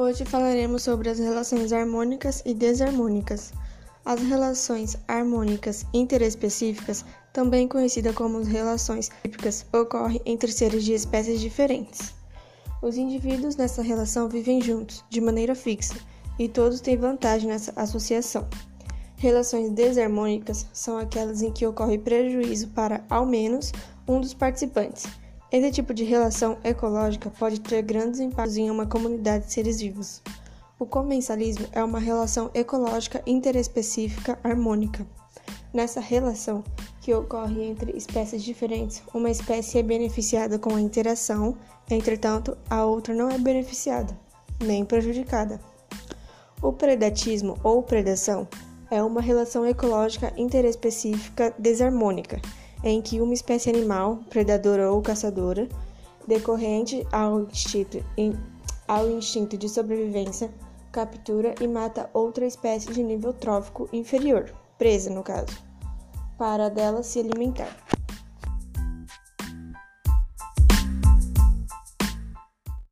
Hoje falaremos sobre as relações harmônicas e desarmônicas. As relações harmônicas interespecíficas, também conhecidas como relações típicas, ocorrem entre seres de espécies diferentes. Os indivíduos nessa relação vivem juntos, de maneira fixa, e todos têm vantagem nessa associação. Relações desarmônicas são aquelas em que ocorre prejuízo para, ao menos, um dos participantes esse tipo de relação ecológica pode ter grandes impactos em uma comunidade de seres vivos. O comensalismo é uma relação ecológica interespecífica harmônica. Nessa relação, que ocorre entre espécies diferentes, uma espécie é beneficiada com a interação, entretanto, a outra não é beneficiada, nem prejudicada. O predatismo ou predação é uma relação ecológica interespecífica desarmônica em que uma espécie animal, predadora ou caçadora, decorrente ao instinto, ao instinto de sobrevivência, captura e mata outra espécie de nível trófico inferior, presa no caso, para dela se alimentar.